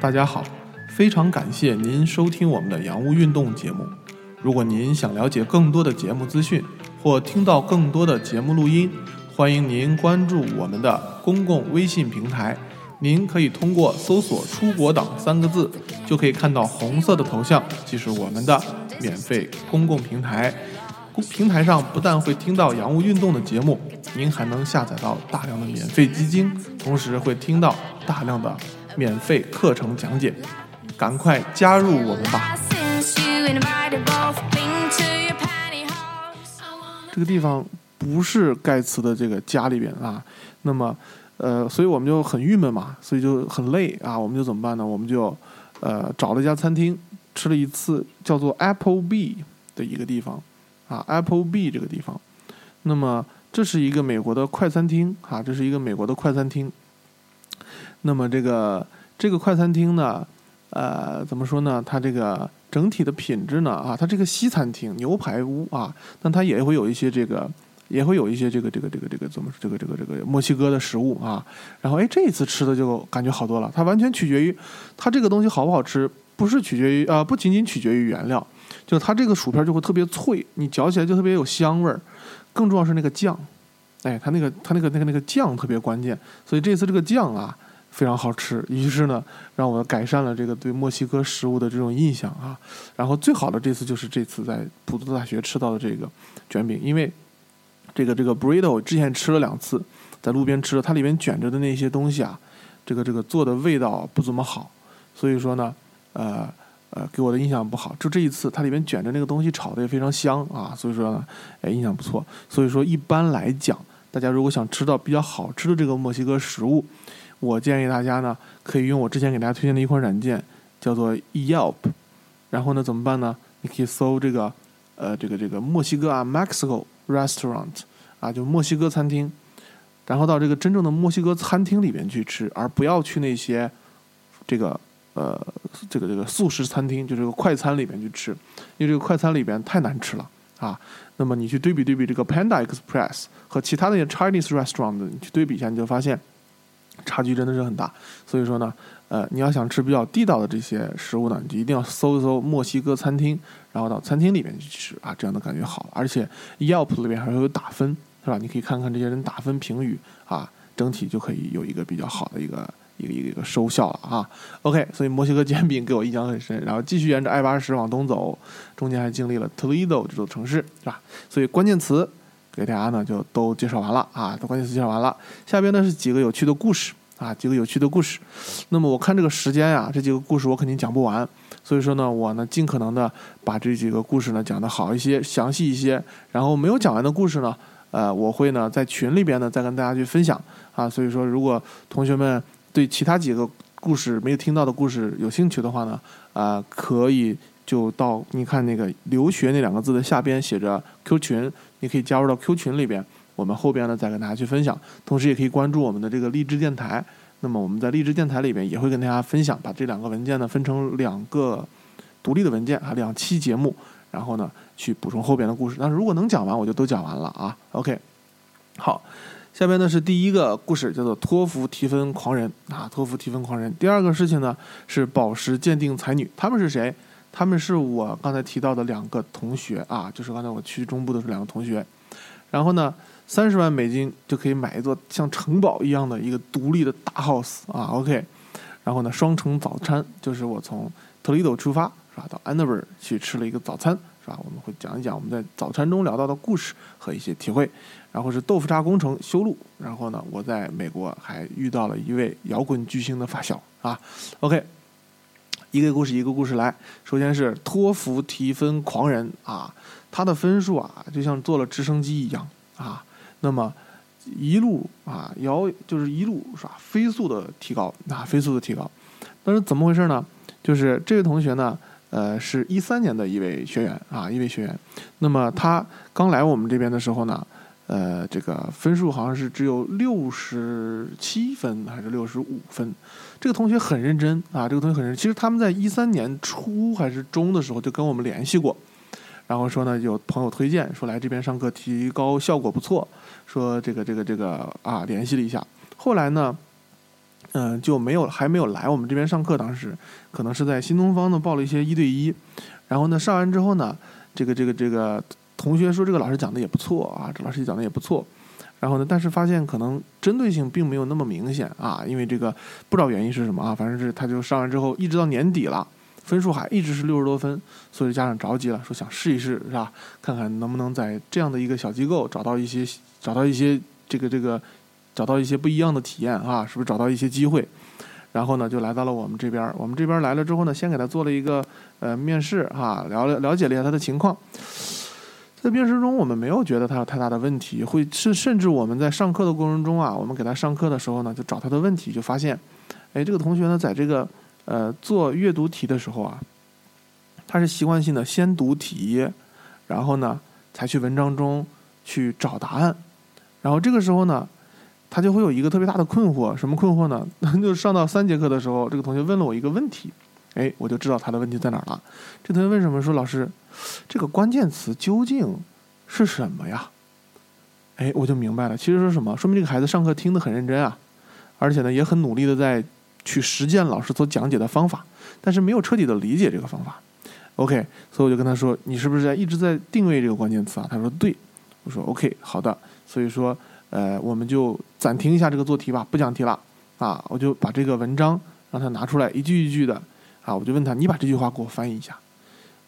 大家好，非常感谢您收听我们的洋务运动节目。如果您想了解更多的节目资讯，或听到更多的节目录音，欢迎您关注我们的公共微信平台。您可以通过搜索“出国党”三个字，就可以看到红色的头像，即是我们的免费公共平台。公平台上不但会听到洋务运动的节目，您还能下载到大量的免费基金，同时会听到大量的免费课程讲解。赶快加入我们吧！这个地方不是盖茨的这个家里边啊，那么，呃，所以我们就很郁闷嘛，所以就很累啊，我们就怎么办呢？我们就，呃，找了一家餐厅，吃了一次叫做 Apple B 的一个地方，啊，Apple B 这个地方，那么这是一个美国的快餐厅啊，这是一个美国的快餐厅，那么这个这个快餐厅呢，呃，怎么说呢？它这个。整体的品质呢？啊，它这个西餐厅牛排屋啊，但它也会有一些这个，也会有一些这个这个这个这个怎么这个这个这个墨西哥的食物啊。然后哎，这一次吃的就感觉好多了。它完全取决于它这个东西好不好吃，不是取决于啊，不仅仅取决于原料，就它这个薯片就会特别脆，你嚼起来就特别有香味儿。更重要是那个酱，哎，它那个它那个那个那个酱特别关键。所以这次这个酱啊。非常好吃，于是呢，让我改善了这个对墨西哥食物的这种印象啊。然后最好的这次就是这次在普渡大学吃到的这个卷饼，因为这个这个 burrito 之前吃了两次，在路边吃了，它里面卷着的那些东西啊，这个这个做的味道不怎么好，所以说呢，呃呃，给我的印象不好。就这一次，它里面卷着那个东西炒的也非常香啊，所以说呢，哎，印象不错。所以说一般来讲，大家如果想吃到比较好吃的这个墨西哥食物，我建议大家呢，可以用我之前给大家推荐的一款软件，叫做 Yelp。然后呢，怎么办呢？你可以搜这个，呃，这个这个墨西哥啊，Mexico Restaurant 啊，就墨西哥餐厅。然后到这个真正的墨西哥餐厅里面去吃，而不要去那些这个呃这个这个素食餐厅，就这个快餐里面去吃，因为这个快餐里边太难吃了啊。那么你去对比对比这个 Panda Express 和其他的 Chinese restaurant，你去对比一下，你就发现。差距真的是很大，所以说呢，呃，你要想吃比较地道的这些食物呢，你就一定要搜一搜墨西哥餐厅，然后到餐厅里面去吃啊，这样的感觉好。而且 Yelp 里面还会有打分，是吧？你可以看看这些人打分评语啊，整体就可以有一个比较好的一个一个一个一个收效了啊。OK，所以墨西哥煎饼给我印象很深，然后继续沿着 I 八十往东走，中间还经历了 Toledo 这座城市，是吧？所以关键词。给大家呢就都介绍完了啊，都关键词介绍完了。下边呢是几个有趣的故事啊，几个有趣的故事。那么我看这个时间呀，这几个故事我肯定讲不完，所以说呢，我呢尽可能的把这几个故事呢讲的好一些、详细一些。然后没有讲完的故事呢，呃，我会呢在群里边呢再跟大家去分享啊。所以说，如果同学们对其他几个故事没有听到的故事有兴趣的话呢，啊，可以就到你看那个留学那两个字的下边写着 Q 群。你可以加入到 Q 群里边，我们后边呢再跟大家去分享。同时也可以关注我们的这个励志电台。那么我们在励志电台里边也会跟大家分享，把这两个文件呢分成两个独立的文件啊，两期节目，然后呢去补充后边的故事。但是如果能讲完，我就都讲完了啊。OK，好，下边呢是第一个故事，叫做托福提分狂人啊，托福提分狂人。第二个事情呢是宝石鉴定才女，他们是谁？他们是我刚才提到的两个同学啊，就是刚才我去中部的是两个同学，然后呢，三十万美金就可以买一座像城堡一样的一个独立的大 house 啊，OK，然后呢，双城早餐就是我从特雷多出发是吧，到安德尔去吃了一个早餐是吧，我们会讲一讲我们在早餐中聊到的故事和一些体会，然后是豆腐渣工程修路，然后呢，我在美国还遇到了一位摇滚巨星的发小啊，OK。一个故事一个故事来，首先是托福提分狂人啊，他的分数啊就像坐了直升机一样啊，那么一路啊摇就是一路是吧飞速的提高啊飞速的提高，但是怎么回事呢？就是这位同学呢，呃，是一三年的一位学员啊一位学员，那么他刚来我们这边的时候呢。呃，这个分数好像是只有六十七分还是六十五分？这个同学很认真啊，这个同学很认真。其实他们在一三年初还是中的时候就跟我们联系过，然后说呢有朋友推荐说来这边上课提高效果不错，说这个这个这个啊联系了一下。后来呢，嗯，就没有还没有来我们这边上课，当时可能是在新东方呢报了一些一对一，然后呢上完之后呢，这个这个这个同学说这个老师讲的也不错啊，这老师讲的也不错，然后呢，但是发现可能针对性并没有那么明显啊，因为这个不知道原因是什么啊，反正是他就上完之后一直到年底了，分数还一直是六十多分，所以家长着急了，说想试一试是吧，看看能不能在这样的一个小机构找到一些找到一些这个这个。找到一些不一样的体验啊，是不是找到一些机会？然后呢，就来到了我们这边。我们这边来了之后呢，先给他做了一个呃面试哈，了了了解了一下他的情况。在面试中，我们没有觉得他有太大的问题，会是甚至我们在上课的过程中啊，我们给他上课的时候呢，就找他的问题，就发现，哎，这个同学呢，在这个呃做阅读题的时候啊，他是习惯性的先读题，然后呢才去文章中去找答案，然后这个时候呢。他就会有一个特别大的困惑，什么困惑呢？就上到三节课的时候，这个同学问了我一个问题，哎，我就知道他的问题在哪儿了。这同学为什么？说老师，这个关键词究竟是什么呀？哎，我就明白了，其实是什么？说明这个孩子上课听得很认真啊，而且呢也很努力的在去实践老师所讲解的方法，但是没有彻底的理解这个方法。OK，所以我就跟他说，你是不是在一直在定位这个关键词啊？他说对，我说 OK，好的，所以说。呃，我们就暂停一下这个做题吧，不讲题了啊！我就把这个文章让他拿出来，一句一句的啊，我就问他，你把这句话给我翻译一下。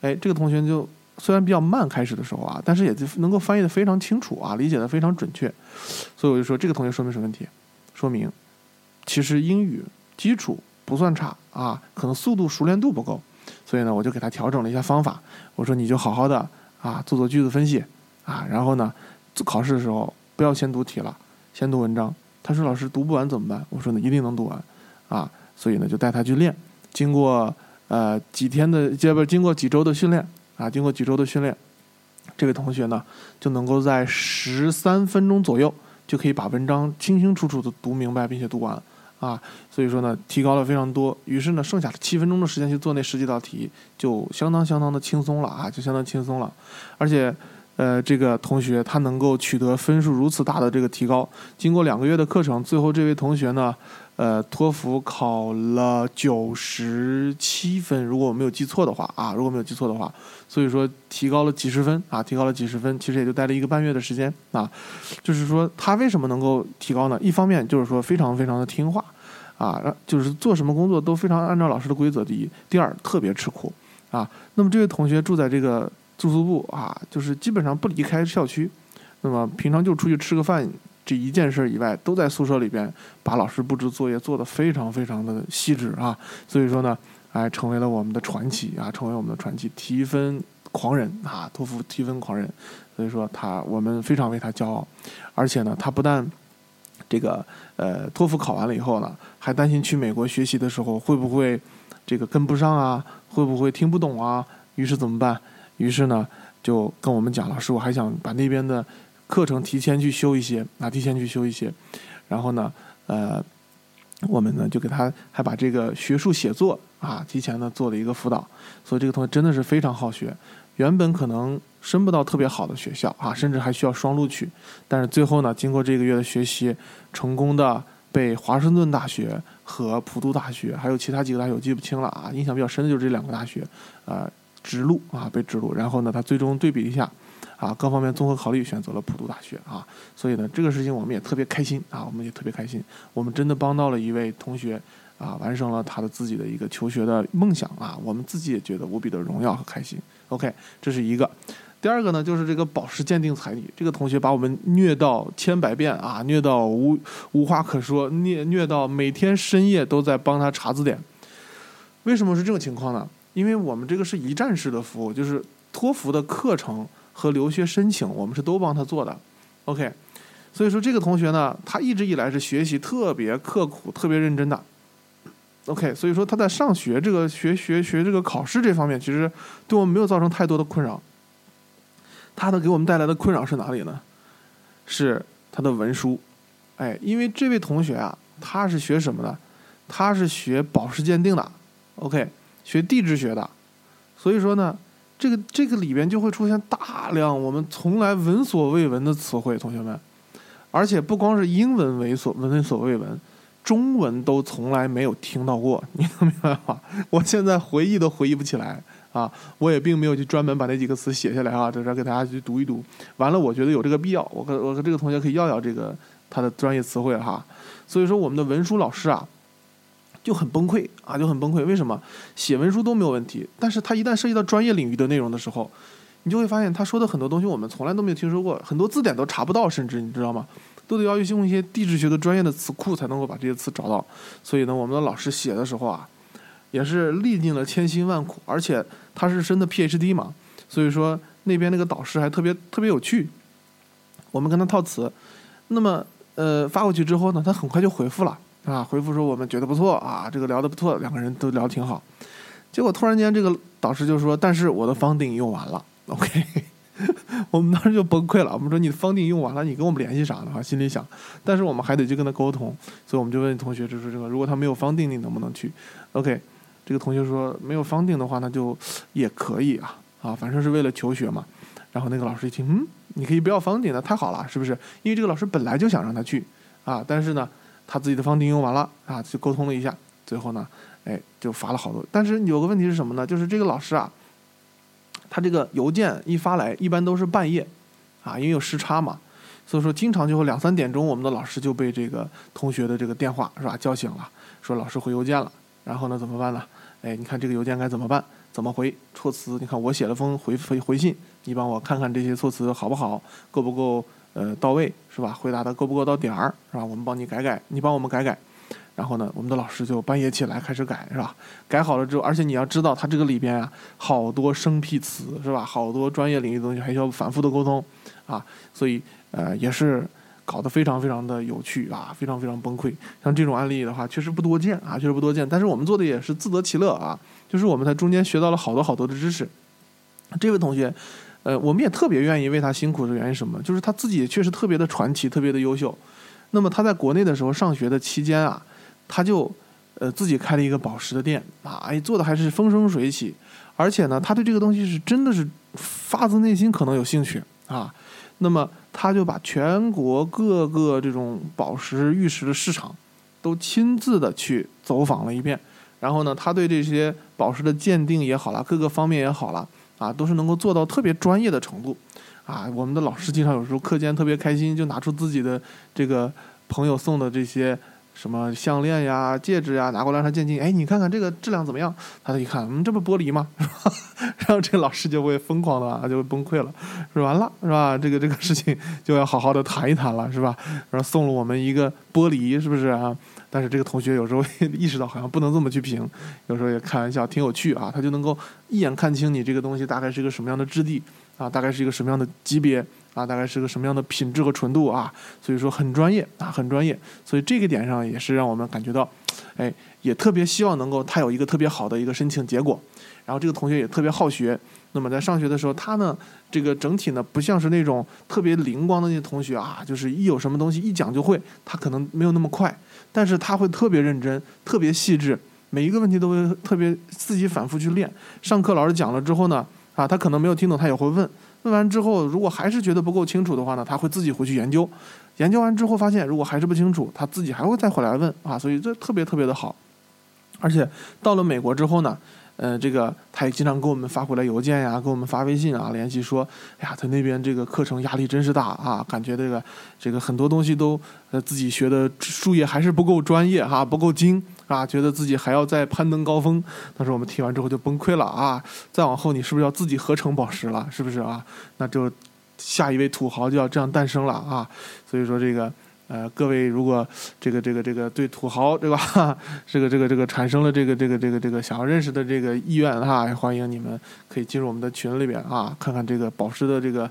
哎，这个同学就虽然比较慢开始的时候啊，但是也就能够翻译的非常清楚啊，理解的非常准确。所以我就说，这个同学说明什么问题？说明其实英语基础不算差啊，可能速度熟练度不够。所以呢，我就给他调整了一下方法。我说你就好好的啊，做做句子分析啊，然后呢，考试的时候。不要先读题了，先读文章。他说：“老师读不完怎么办？”我说：“呢，一定能读完，啊，所以呢就带他去练。经过呃几天的，这不经过几周的训练啊，经过几周的训练，这位同学呢就能够在十三分钟左右就可以把文章清清楚楚的读明白并且读完啊。所以说呢，提高了非常多。于是呢，剩下的七分钟的时间去做那十几道题，就相当相当的轻松了啊，就相当轻松了，而且。呃，这个同学他能够取得分数如此大的这个提高，经过两个月的课程，最后这位同学呢，呃，托福考了九十七分，如果我没有记错的话啊，如果没有记错的话，所以说提高了几十分啊，提高了几十分，其实也就待了一个半月的时间啊，就是说他为什么能够提高呢？一方面就是说非常非常的听话啊，就是做什么工作都非常按照老师的规则。第一，第二特别吃苦啊。那么这位同学住在这个。住宿部啊，就是基本上不离开校区，那么平常就出去吃个饭这一件事以外，都在宿舍里边把老师布置作业做得非常非常的细致啊，所以说呢，哎，成为了我们的传奇啊，成为我们的传奇，提分狂人啊，托福提分狂人，所以说他我们非常为他骄傲，而且呢，他不但这个呃托福考完了以后呢，还担心去美国学习的时候会不会这个跟不上啊，会不会听不懂啊，于是怎么办？于是呢，就跟我们讲，老师，我还想把那边的课程提前去修一些，啊，提前去修一些。然后呢，呃，我们呢就给他还把这个学术写作啊，提前呢做了一个辅导。所以这个同学真的是非常好学，原本可能升不到特别好的学校啊，甚至还需要双录取。但是最后呢，经过这个月的学习，成功的被华盛顿大学和普渡大学，还有其他几个大学我记不清了啊，印象比较深的就是这两个大学，啊。直录啊，被直录，然后呢，他最终对比一下，啊，各方面综合考虑，选择了普渡大学啊，所以呢，这个事情我们也特别开心啊，我们也特别开心，我们真的帮到了一位同学啊，完成了他的自己的一个求学的梦想啊，我们自己也觉得无比的荣耀和开心。OK，这是一个，第二个呢，就是这个宝石鉴定彩礼，这个同学把我们虐到千百遍啊，虐到无无话可说，虐虐到每天深夜都在帮他查字典，为什么是这种情况呢？因为我们这个是一站式的服务，就是托福的课程和留学申请，我们是都帮他做的。OK，所以说这个同学呢，他一直以来是学习特别刻苦、特别认真的。OK，所以说他在上学这个学学学这个考试这方面，其实对我们没有造成太多的困扰。他的给我们带来的困扰是哪里呢？是他的文书。哎，因为这位同学啊，他是学什么的？他是学宝石鉴定的。OK。学地质学的，所以说呢，这个这个里边就会出现大量我们从来闻所未闻的词汇，同学们，而且不光是英文闻所闻所未闻，中文都从来没有听到过，你能明白吗？我现在回忆都回忆不起来啊！我也并没有去专门把那几个词写下来啊，在这给大家去读一读。完了，我觉得有这个必要，我和我和这个同学可以要要这个他的专业词汇哈。所以说，我们的文书老师啊就很崩溃啊，就很崩溃。为什么写文书都没有问题，但是他一旦涉及到专业领域的内容的时候，你就会发现他说的很多东西我们从来都没有听说过，很多字典都查不到，甚至你知道吗？都得要用一些地质学的专业的词库才能够把这些词找到。所以呢，我们的老师写的时候啊，也是历尽了千辛万苦，而且他是深的 PhD 嘛，所以说那边那个导师还特别特别有趣。我们跟他套词，那么呃发过去之后呢，他很快就回复了啊，回复说我们觉得不错啊，这个聊得不错，两个人都聊得挺好。结果突然间这个导师就说，但是我的方定用完了，OK。我们当时就崩溃了，我们说你的方定用完了，你跟我们联系啥呢？哈，心里想，但是我们还得去跟他沟通，所以我们就问同学，就是这个，如果他没有方定，你能不能去？OK，这个同学说没有方定的话，那就也可以啊，啊，反正是为了求学嘛。然后那个老师一听，嗯，你可以不要方定，那太好了，是不是？因为这个老师本来就想让他去啊，但是呢，他自己的方定用完了啊，就沟通了一下，最后呢，哎，就发了好多。但是有个问题是什么呢？就是这个老师啊。他这个邮件一发来，一般都是半夜，啊，因为有时差嘛，所以说经常就会两三点钟，我们的老师就被这个同学的这个电话是吧叫醒了，说老师回邮件了，然后呢怎么办呢？哎，你看这个邮件该怎么办？怎么回？措辞？你看我写了封回回回信，你帮我看看这些措辞好不好，够不够呃到位是吧？回答的够不够到点儿是吧？我们帮你改改，你帮我们改改。然后呢，我们的老师就半夜起来开始改，是吧？改好了之后，而且你要知道，他这个里边啊，好多生僻词，是吧？好多专业领域的东西，还需要反复的沟通，啊，所以呃，也是搞得非常非常的有趣啊，非常非常崩溃。像这种案例的话，确实不多见啊，确实不多见。但是我们做的也是自得其乐啊，就是我们在中间学到了好多好多的知识。这位同学，呃，我们也特别愿意为他辛苦的原因什么？就是他自己确实特别的传奇，特别的优秀。那么他在国内的时候上学的期间啊。他就，呃，自己开了一个宝石的店啊，哎，做的还是风生水起，而且呢，他对这个东西是真的是发自内心可能有兴趣啊。那么他就把全国各个这种宝石玉石的市场都亲自的去走访了一遍，然后呢，他对这些宝石的鉴定也好了，各个方面也好了啊，都是能够做到特别专业的程度啊。我们的老师经常有时候课间特别开心，就拿出自己的这个朋友送的这些。什么项链呀、戒指呀，拿过来让他鉴定。哎，你看看这个质量怎么样？他一看，嗯，这不玻璃吗？是吧？然后这老师就会疯狂的，就会崩溃了，说完了，是吧？这个这个事情 就要好好的谈一谈了，是吧？然后送了我们一个玻璃，是不是啊？但是这个同学有时候 意识到好像不能这么去评，有时候也开玩笑，挺有趣啊。他就能够一眼看清你这个东西大概是一个什么样的质地啊，大概是一个什么样的级别。啊，大概是个什么样的品质和纯度啊？所以说很专业啊，很专业。所以这个点上也是让我们感觉到，哎，也特别希望能够他有一个特别好的一个申请结果。然后这个同学也特别好学。那么在上学的时候，他呢，这个整体呢不像是那种特别灵光的那些同学啊，就是一有什么东西一讲就会，他可能没有那么快，但是他会特别认真，特别细致，每一个问题都会特别自己反复去练。上课老师讲了之后呢，啊，他可能没有听懂，他也会问。问完之后，如果还是觉得不够清楚的话呢，他会自己回去研究。研究完之后发现，如果还是不清楚，他自己还会再回来问啊。所以这特别特别的好。而且到了美国之后呢，呃，这个他也经常给我们发回来邮件呀，给我们发微信啊，联系说，哎呀，他那边这个课程压力真是大啊，感觉这个这个很多东西都呃自己学的术业还是不够专业哈，不够精。啊，觉得自己还要再攀登高峰，但是我们听完之后就崩溃了啊！再往后，你是不是要自己合成宝石了？是不是啊？那就下一位土豪就要这样诞生了啊！所以说这个呃，各位如果这个这个这个对土豪对吧？这个这个这个产生了这个这个这个这个想要认识的这个意愿哈，欢迎你们可以进入我们的群里边啊，看看这个宝石的这个，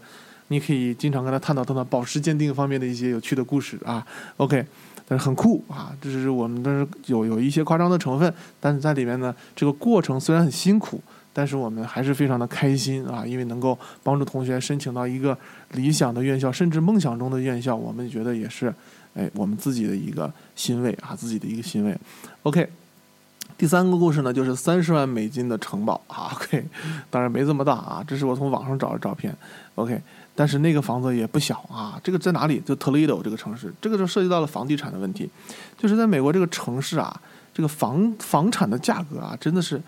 你可以经常跟他探讨探讨宝石鉴定方面的一些有趣的故事啊。OK。但是很酷啊！这是我们，但是有有一些夸张的成分，但是在里面呢，这个过程虽然很辛苦，但是我们还是非常的开心啊！因为能够帮助同学申请到一个理想的院校，甚至梦想中的院校，我们觉得也是，哎，我们自己的一个欣慰啊，自己的一个欣慰。OK，第三个故事呢，就是三十万美金的城堡啊，OK，当然没这么大啊，这是我从网上找的照片，OK，但是那个房子也不小啊，这个在哪里？就 Toledo 这个城市，这个就涉及到了房地产的问题，就是在美国这个城市啊，这个房房产的价格啊，真的是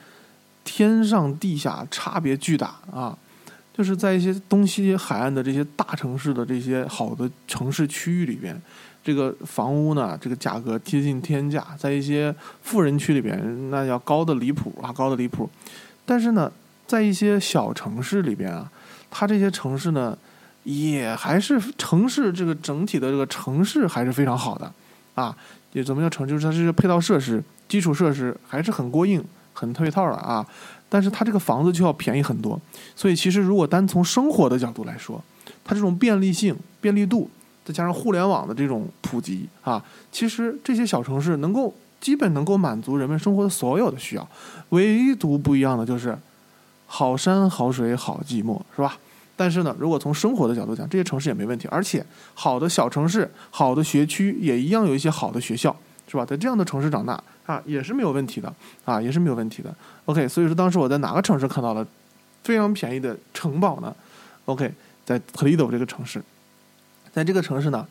天上地下差别巨大啊，就是在一些东西海岸的这些大城市的这些好的城市区域里边。这个房屋呢，这个价格贴近天价，在一些富人区里边，那要高的离谱啊，高的离谱。但是呢，在一些小城市里边啊，它这些城市呢，也还是城市这个整体的这个城市还是非常好的啊。也怎么叫城？就是它这些配套设施、基础设施还是很过硬、很配套的啊。但是它这个房子就要便宜很多。所以其实如果单从生活的角度来说，它这种便利性、便利度。再加上互联网的这种普及啊，其实这些小城市能够基本能够满足人们生活的所有的需要，唯独不一样的就是好山好水好寂寞，是吧？但是呢，如果从生活的角度讲，这些城市也没问题，而且好的小城市、好的学区也一样有一些好的学校，是吧？在这样的城市长大啊，也是没有问题的啊，也是没有问题的。OK，所以说当时我在哪个城市看到了非常便宜的城堡呢？OK，在特里斗这个城市。在这个城市呢，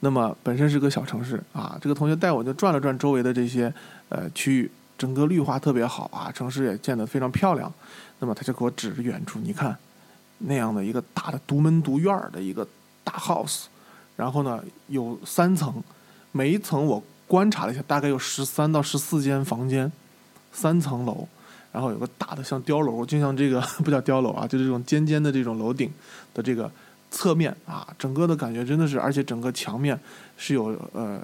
那么本身是个小城市啊。这个同学带我就转了转周围的这些呃区域，整个绿化特别好啊，城市也建得非常漂亮。那么他就给我指着远处，你看那样的一个大的独门独院的一个大 house，然后呢有三层，每一层我观察了一下，大概有十三到十四间房间，三层楼，然后有个大的像碉楼，就像这个 不叫碉楼啊，就这种尖尖的这种楼顶的这个。侧面啊，整个的感觉真的是，而且整个墙面是有呃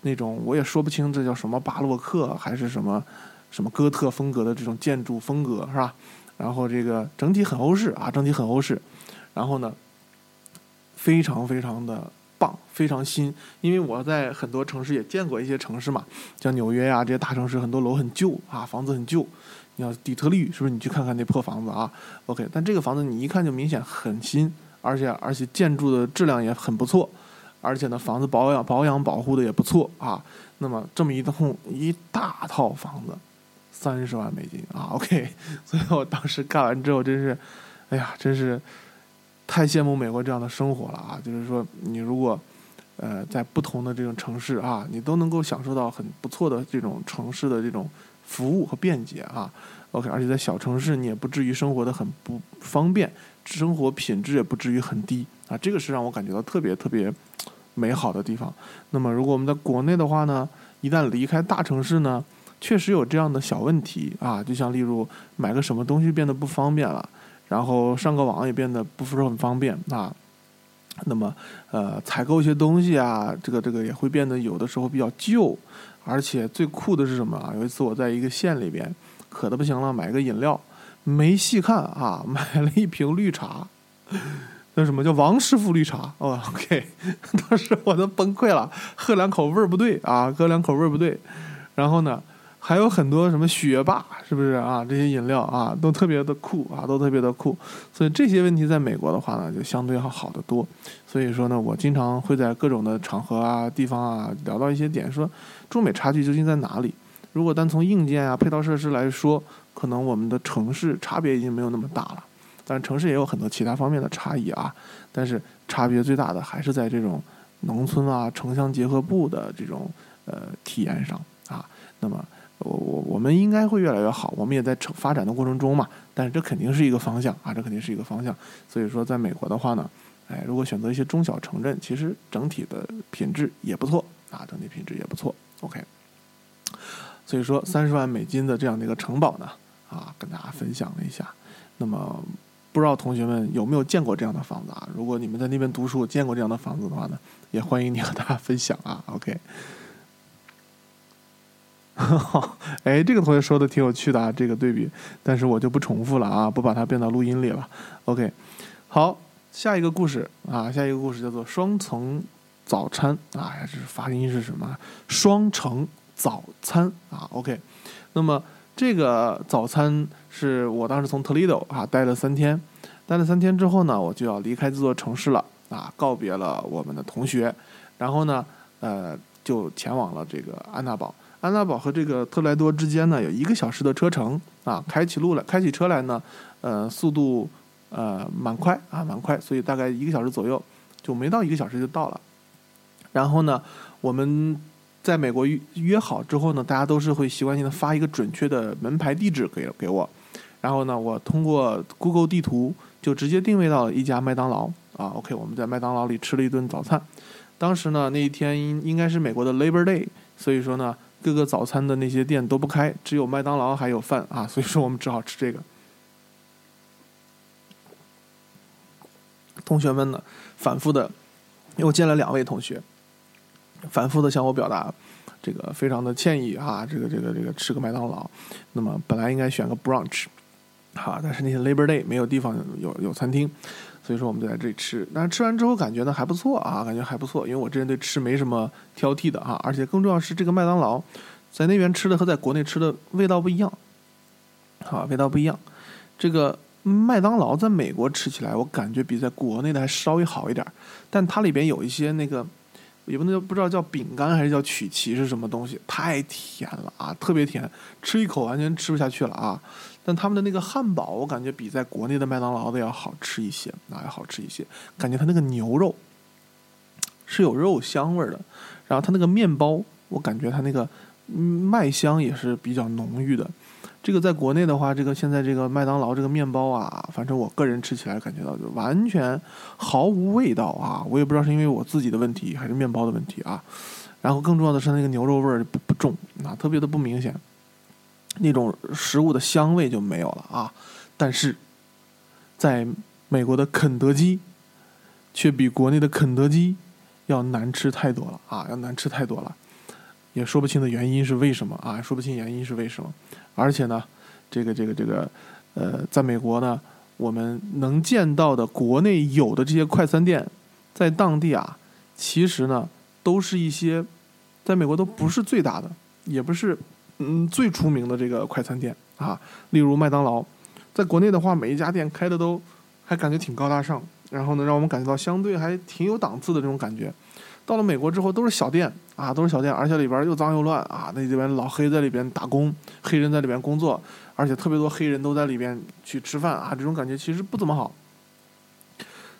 那种我也说不清这叫什么巴洛克还是什么什么哥特风格的这种建筑风格是吧？然后这个整体很欧式啊，整体很欧式，然后呢非常非常的棒，非常新。因为我在很多城市也见过一些城市嘛，像纽约呀这些大城市，很多楼很旧啊，房子很旧。你要底特律是不是？你去看看那破房子啊？OK，但这个房子你一看就明显很新。而且而且建筑的质量也很不错，而且呢房子保养保养保护的也不错啊。那么这么一栋一大套房子，三十万美金啊，OK。所以我当时干完之后真是，哎呀，真是太羡慕美国这样的生活了啊！就是说你如果呃在不同的这种城市啊，你都能够享受到很不错的这种城市的这种服务和便捷啊。OK，而且在小城市你也不至于生活的很不方便。生活品质也不至于很低啊，这个是让我感觉到特别特别美好的地方。那么，如果我们在国内的话呢，一旦离开大城市呢，确实有这样的小问题啊，就像例如买个什么东西变得不方便了，然后上个网也变得不是很方便啊。那么，呃，采购一些东西啊，这个这个也会变得有的时候比较旧，而且最酷的是什么啊？有一次我在一个县里边渴的不行了，买个饮料。没细看啊，买了一瓶绿茶，那什么叫王师傅绿茶？哦，OK，当时我都崩溃了，喝两口味儿不对啊，喝两口味儿不对。然后呢，还有很多什么学霸，是不是啊？这些饮料啊，都特别的酷啊，都特别的酷。所以这些问题在美国的话呢，就相对要好得多。所以说呢，我经常会在各种的场合啊、地方啊聊到一些点，说中美差距究竟在哪里？如果单从硬件啊、配套设施来说。可能我们的城市差别已经没有那么大了，但城市也有很多其他方面的差异啊。但是差别最大的还是在这种农村啊、城乡结合部的这种呃体验上啊。那么我我我们应该会越来越好，我们也在成发展的过程中嘛。但是这肯定是一个方向啊，这肯定是一个方向。所以说，在美国的话呢，哎，如果选择一些中小城镇，其实整体的品质也不错啊，整体品质也不错。OK，所以说三十万美金的这样的一个城堡呢。啊，跟大家分享了一下。那么，不知道同学们有没有见过这样的房子啊？如果你们在那边读书见过这样的房子的话呢，也欢迎你和大家分享啊。OK。哎，这个同学说的挺有趣的啊，这个对比，但是我就不重复了啊，不把它变到录音里了。OK。好，下一个故事啊，下一个故事叫做双层早餐啊，这是发音是什么？双层早餐啊。OK。那么。这个早餐是我当时从 Toledo 啊待了三天，待了三天之后呢，我就要离开这座城市了啊，告别了我们的同学，然后呢，呃，就前往了这个安娜堡。安娜堡和这个特莱多之间呢有一个小时的车程啊，开起路来，开起车来呢，呃，速度呃蛮快啊，蛮快，所以大概一个小时左右就没到一个小时就到了。然后呢，我们在美国约好之后呢，大家都是会习惯性的发一个准确的门牌地址给给我，然后呢，我通过 Google 地图就直接定位到了一家麦当劳啊。OK，我们在麦当劳里吃了一顿早餐。当时呢，那一天应应该是美国的 Labor Day，所以说呢，各个早餐的那些店都不开，只有麦当劳还有饭啊，所以说我们只好吃这个。同学们呢，反复的，又见了两位同学，反复的向我表达这个非常的歉意啊，这个这个这个吃个麦当劳，那么本来应该选个 brunch，好，但是那些 Labor Day 没有地方有有餐厅。所以说我们就在这里吃，但是吃完之后感觉呢还不错啊，感觉还不错，因为我这人对吃没什么挑剔的啊，而且更重要是这个麦当劳，在那边吃的和在国内吃的味道不一样，啊，味道不一样。这个麦当劳在美国吃起来，我感觉比在国内的还稍微好一点，但它里边有一些那个，也不能叫不知道叫饼干还是叫曲奇是什么东西，太甜了啊，特别甜，吃一口完全吃不下去了啊。但他们的那个汉堡，我感觉比在国内的麦当劳的要好吃一些，啊，要好吃一些。感觉它那个牛肉是有肉香味儿的，然后它那个面包，我感觉它那个麦香也是比较浓郁的。这个在国内的话，这个现在这个麦当劳这个面包啊，反正我个人吃起来感觉到就完全毫无味道啊！我也不知道是因为我自己的问题还是面包的问题啊。然后更重要的是那个牛肉味儿不不重啊，特别的不明显。那种食物的香味就没有了啊，但是，在美国的肯德基，却比国内的肯德基要难吃太多了啊，要难吃太多了，也说不清的原因是为什么啊，说不清原因是为什么，而且呢，这个这个这个，呃，在美国呢，我们能见到的国内有的这些快餐店，在当地啊，其实呢，都是一些，在美国都不是最大的，也不是。嗯，最出名的这个快餐店啊，例如麦当劳，在国内的话，每一家店开的都还感觉挺高大上，然后呢，让我们感觉到相对还挺有档次的这种感觉。到了美国之后，都是小店啊，都是小店，而且里边又脏又乱啊。那里边老黑在里边打工，黑人在里边工作，而且特别多黑人都在里边去吃饭啊，这种感觉其实不怎么好。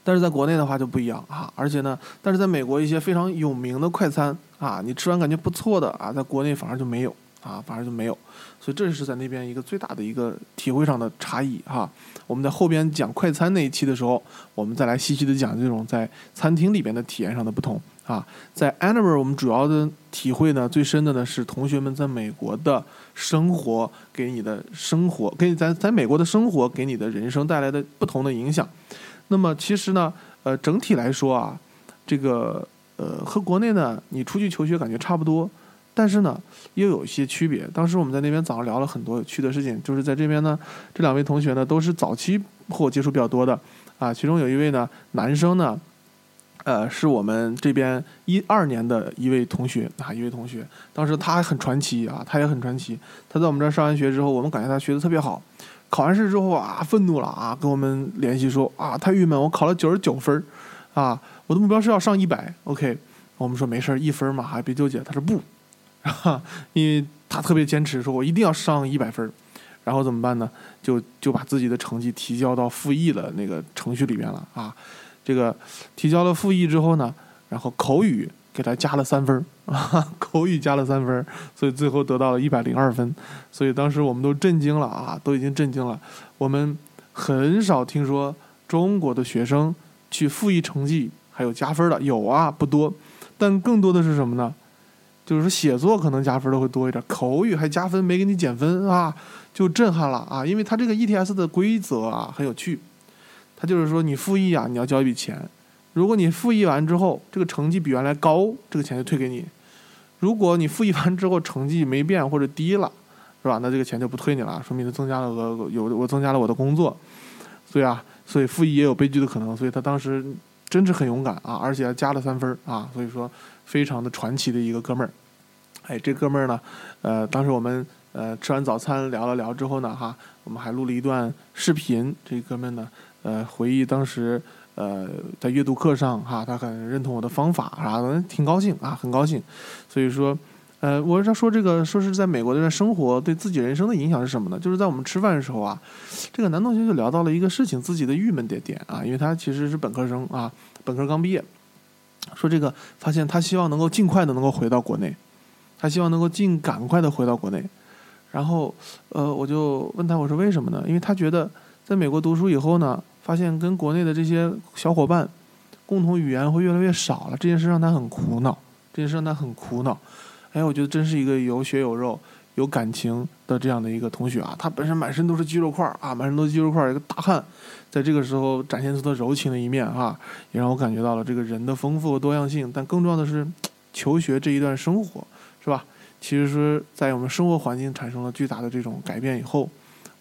但是在国内的话就不一样啊，而且呢，但是在美国一些非常有名的快餐啊，你吃完感觉不错的啊，在国内反而就没有。啊，反而就没有，所以这是在那边一个最大的一个体会上的差异哈。我们在后边讲快餐那一期的时候，我们再来细细的讲这种在餐厅里边的体验上的不同啊。在 Anver，我们主要的体会呢，最深的呢是同学们在美国的生活给你的生活，给你在在美国的生活给你的人生带来的不同的影响。那么其实呢，呃，整体来说啊，这个呃和国内呢，你出去求学感觉差不多。但是呢，又有一些区别。当时我们在那边早上聊了很多有趣的事情，就是在这边呢，这两位同学呢都是早期和我接触比较多的啊。其中有一位呢，男生呢，呃，是我们这边一二年的一位同学啊，一位同学。当时他还很传奇啊，他也很传奇。他在我们这儿上完学之后，我们感觉他学的特别好。考完试之后啊，愤怒了啊，跟我们联系说啊，太郁闷，我考了九十九分啊，我的目标是要上一百。OK，我们说没事一分嘛，还别纠结。他说不。哈，因为他特别坚持，说我一定要上一百分然后怎么办呢？就就把自己的成绩提交到复议的那个程序里面了啊。这个提交了复议之后呢，然后口语给他加了三分啊，口语加了三分所以最后得到了一百零二分。所以当时我们都震惊了啊，都已经震惊了。我们很少听说中国的学生去复议成绩还有加分的，有啊，不多，但更多的是什么呢？就是说写作可能加分的会多一点，口语还加分没给你减分啊，就震撼了啊！因为他这个 ETS 的规则啊很有趣，他就是说你复议啊你要交一笔钱，如果你复议完之后这个成绩比原来高，这个钱就退给你；如果你复议完之后成绩没变或者低了，是吧？那这个钱就不退你了，说明增加了额有我增加了我的工作，所以啊，所以复议也有悲剧的可能，所以他当时真是很勇敢啊，而且还加了三分啊，所以说。非常的传奇的一个哥们儿，哎，这哥们儿呢，呃，当时我们呃吃完早餐聊了聊之后呢，哈，我们还录了一段视频。这哥们呢，呃，回忆当时呃在阅读课上哈，他很认同我的方法啊，挺高兴啊，很高兴。所以说，呃，我是说这个，说是在美国这边生活对自己人生的影响是什么呢？就是在我们吃饭的时候啊，这个男同学就聊到了一个事情，自己的郁闷点点啊，因为他其实是本科生啊，本科刚毕业，说这个发现他希望能够尽快的能够回到国内，他希望能够尽赶快的回到国内，然后呃，我就问他我说为什么呢？因为他觉得在美国读书以后呢，发现跟国内的这些小伙伴共同语言会越来越少了，这件事让他很苦恼，这件事让他很苦恼。哎，我觉得真是一个有血有肉、有感情的这样的一个同学啊！他本身满身都是肌肉块啊，满身都是肌肉块，一个大汉，在这个时候展现出的柔情的一面啊，也让我感觉到了这个人的丰富多样性。但更重要的是，求学这一段生活，是吧？其实是在我们生活环境产生了巨大的这种改变以后，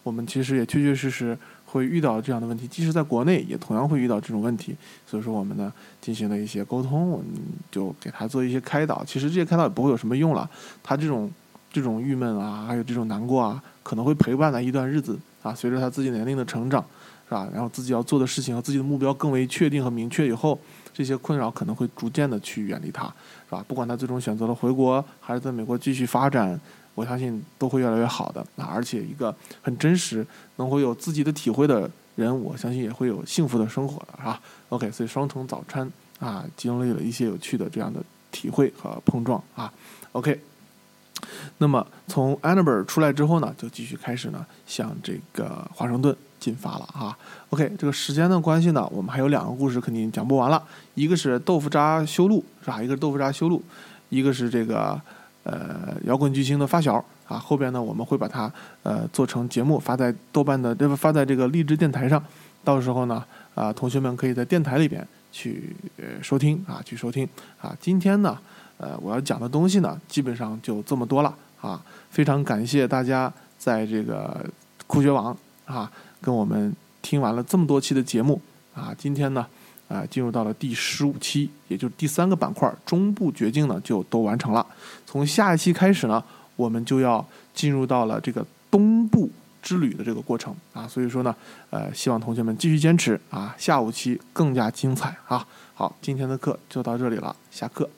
我们其实也确确实实。会遇到这样的问题，即使在国内也同样会遇到这种问题。所以说，我们呢进行了一些沟通，我们就给他做一些开导。其实这些开导也不会有什么用了，他这种这种郁闷啊，还有这种难过啊，可能会陪伴他一段日子啊。随着他自己年龄的成长，是吧？然后自己要做的事情和自己的目标更为确定和明确以后，这些困扰可能会逐渐的去远离他，是吧？不管他最终选择了回国，还是在美国继续发展。我相信都会越来越好的啊！而且一个很真实、能会有自己的体会的人，我相信也会有幸福的生活的，是吧？OK，所以双重早餐啊，经历了一些有趣的这样的体会和碰撞啊。OK，那么从 Annabelle 出来之后呢，就继续开始呢，向这个华盛顿进发了啊。OK，这个时间的关系呢，我们还有两个故事肯定讲不完了，一个是豆腐渣修路是吧？一个是豆腐渣修路，一个是这个。呃，摇滚巨星的发小啊，后边呢我们会把它呃做成节目发在豆瓣的，发在这个励志电台上，到时候呢啊，同学们可以在电台里边去收听啊，去收听啊。今天呢，呃，我要讲的东西呢，基本上就这么多了啊。非常感谢大家在这个酷学网啊，跟我们听完了这么多期的节目啊，今天呢。啊，进入到了第十五期，也就是第三个板块中部绝境呢，就都完成了。从下一期开始呢，我们就要进入到了这个东部之旅的这个过程啊。所以说呢，呃，希望同学们继续坚持啊，下五期更加精彩啊。好，今天的课就到这里了，下课。